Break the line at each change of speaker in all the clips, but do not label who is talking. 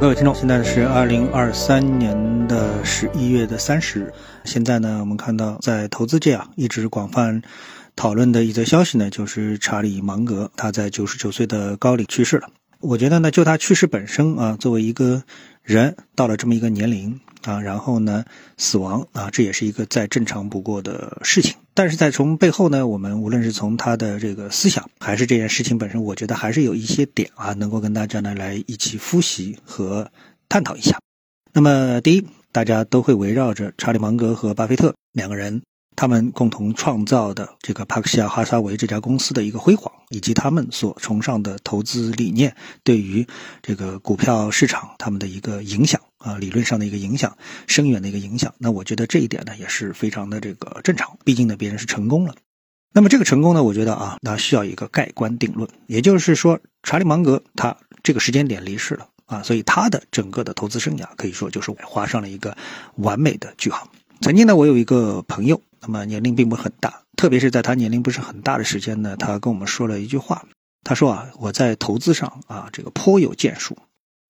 各位听众，现在是二零二三年的十一月的三十日。现在呢，我们看到在投资界啊，一直广泛讨论的一则消息呢，就是查理芒格他在九十九岁的高龄去世了。我觉得呢，就他去世本身啊，作为一个人到了这么一个年龄啊，然后呢死亡啊，这也是一个再正常不过的事情。但是在从背后呢，我们无论是从他的这个思想，还是这件事情本身，我觉得还是有一些点啊，能够跟大家呢来一起复习和探讨一下。那么第一，大家都会围绕着查理芒格和巴菲特两个人。他们共同创造的这个帕克西亚哈撒韦这家公司的一个辉煌，以及他们所崇尚的投资理念对于这个股票市场他们的一个影响啊，理论上的一个影响，深远的一个影响。那我觉得这一点呢也是非常的这个正常，毕竟呢别人是成功了。那么这个成功呢，我觉得啊，那需要一个盖棺定论，也就是说，查理芒格他这个时间点离世了啊，所以他的整个的投资生涯可以说就是画上了一个完美的句号。曾经呢，我有一个朋友。那么年龄并不很大，特别是在他年龄不是很大的时间呢，他跟我们说了一句话，他说啊，我在投资上啊，这个颇有建树。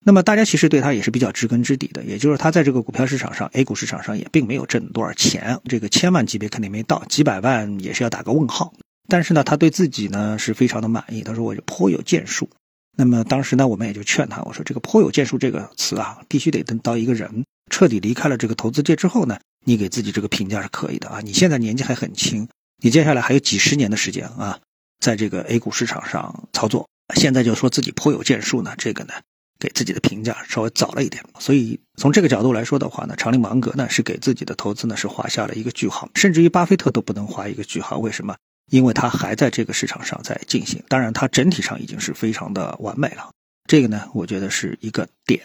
那么大家其实对他也是比较知根知底的，也就是他在这个股票市场上，A 股市场上也并没有挣多少钱，这个千万级别肯定没到，几百万也是要打个问号。但是呢，他对自己呢是非常的满意，他说我就颇有建树。那么当时呢，我们也就劝他，我说这个颇有建树这个词啊，必须得等到一个人彻底离开了这个投资界之后呢。你给自己这个评价是可以的啊！你现在年纪还很轻，你接下来还有几十年的时间啊，在这个 A 股市场上操作。现在就说自己颇有建树呢，这个呢，给自己的评价稍微早了一点。所以从这个角度来说的话呢，查理芒格呢是给自己的投资呢是画下了一个句号，甚至于巴菲特都不能画一个句号。为什么？因为他还在这个市场上在进行。当然，他整体上已经是非常的完美了。这个呢，我觉得是一个点。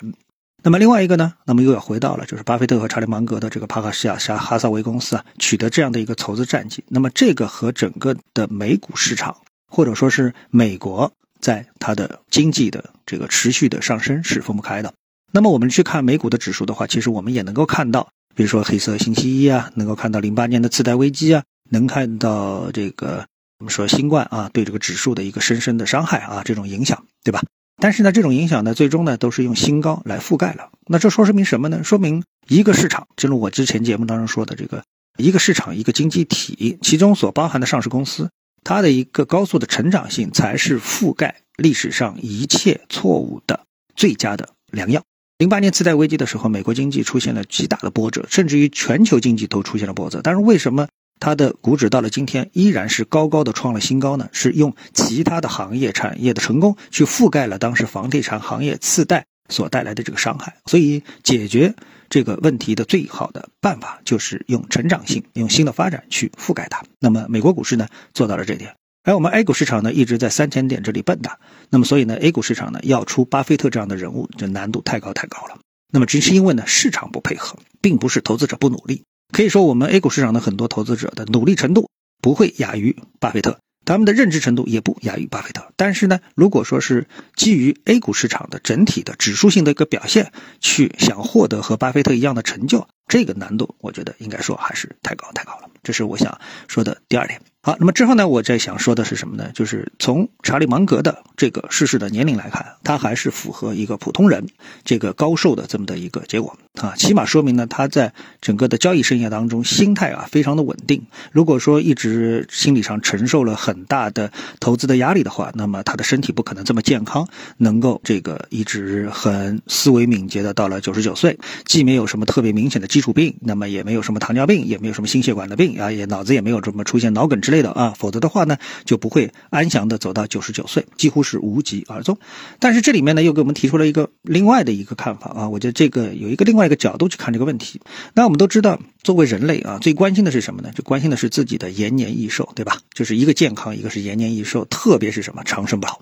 那么另外一个呢，那么又要回到了，就是巴菲特和查理芒格的这个帕克西亚沙哈萨维公司啊，取得这样的一个投资战绩。那么这个和整个的美股市场，或者说是美国在它的经济的这个持续的上升是分不开的。那么我们去看美股的指数的话，其实我们也能够看到，比如说黑色星期一啊，能够看到零八年的次贷危机啊，能看到这个我们说新冠啊对这个指数的一个深深的伤害啊，这种影响，对吧？但是呢，这种影响呢，最终呢，都是用新高来覆盖了。那这说明什么呢？说明一个市场，正如我之前节目当中说的，这个一个市场，一个经济体，其中所包含的上市公司，它的一个高速的成长性，才是覆盖历史上一切错误的最佳的良药。零八年次贷危机的时候，美国经济出现了极大的波折，甚至于全球经济都出现了波折。但是为什么？它的股指到了今天依然是高高的创了新高呢，是用其他的行业产业的成功去覆盖了当时房地产行业次贷所带来的这个伤害。所以解决这个问题的最好的办法就是用成长性、用新的发展去覆盖它。那么美国股市呢做到了这点，而我们 A 股市场呢一直在三千点这里蹦跶。那么所以呢 A 股市场呢要出巴菲特这样的人物，这难度太高太高了。那么只是因为呢市场不配合，并不是投资者不努力。可以说，我们 A 股市场的很多投资者的努力程度不会亚于巴菲特，他们的认知程度也不亚于巴菲特。但是呢，如果说是基于 A 股市场的整体的指数性的一个表现，去想获得和巴菲特一样的成就，这个难度，我觉得应该说还是太高太高了。这是我想说的第二点。好，那么之后呢，我在想说的是什么呢？就是从查理芒格的这个逝世的年龄来看，他还是符合一个普通人这个高寿的这么的一个结果啊，起码说明呢，他在整个的交易生涯当中，心态啊非常的稳定。如果说一直心理上承受了很大的投资的压力的话，那么他的身体不可能这么健康，能够这个一直很思维敏捷的到了九十九岁，既没有什么特别明显的基础病，那么也没有什么糖尿病，也没有什么心血管的病啊，也脑子也没有这么出现脑梗之。类的啊，否则的话呢，就不会安详的走到九十九岁，几乎是无疾而终。但是这里面呢，又给我们提出了一个另外的一个看法啊，我觉得这个有一个另外一个角度去看这个问题。那我们都知道，作为人类啊，最关心的是什么呢？就关心的是自己的延年益寿，对吧？就是一个健康，一个是延年益寿，特别是什么长生不老。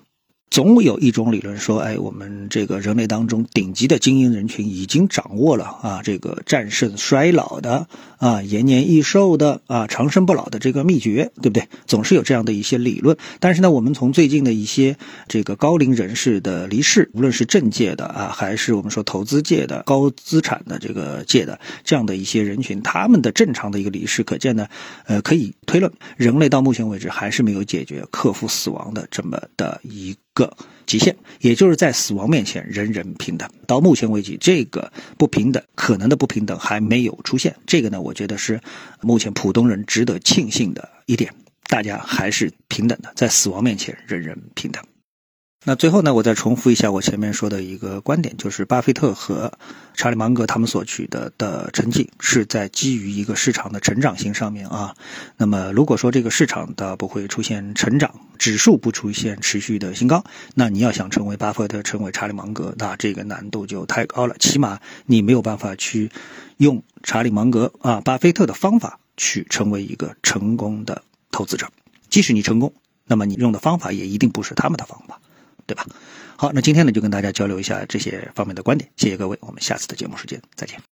总有一种理论说，哎，我们这个人类当中顶级的精英人群已经掌握了啊，这个战胜衰老的啊，延年益寿的啊，长生不老的这个秘诀，对不对？总是有这样的一些理论。但是呢，我们从最近的一些这个高龄人士的离世，无论是政界的啊，还是我们说投资界的高资产的这个界的这样的一些人群，他们的正常的一个离世，可见呢，呃，可以推论，人类到目前为止还是没有解决克服死亡的这么的一。个极限，也就是在死亡面前人人平等。到目前为止，这个不平等可能的不平等还没有出现。这个呢，我觉得是目前普通人值得庆幸的一点，大家还是平等的，在死亡面前人人平等。那最后呢，我再重复一下我前面说的一个观点，就是巴菲特和查理芒格他们所取得的成绩是在基于一个市场的成长性上面啊。那么如果说这个市场的不会出现成长，指数不出现持续的新高，那你要想成为巴菲特，成为查理芒格，那这个难度就太高了。起码你没有办法去用查理芒格啊、巴菲特的方法去成为一个成功的投资者。即使你成功，那么你用的方法也一定不是他们的方法。对吧？好，那今天呢就跟大家交流一下这些方面的观点，谢谢各位，我们下次的节目时间再见。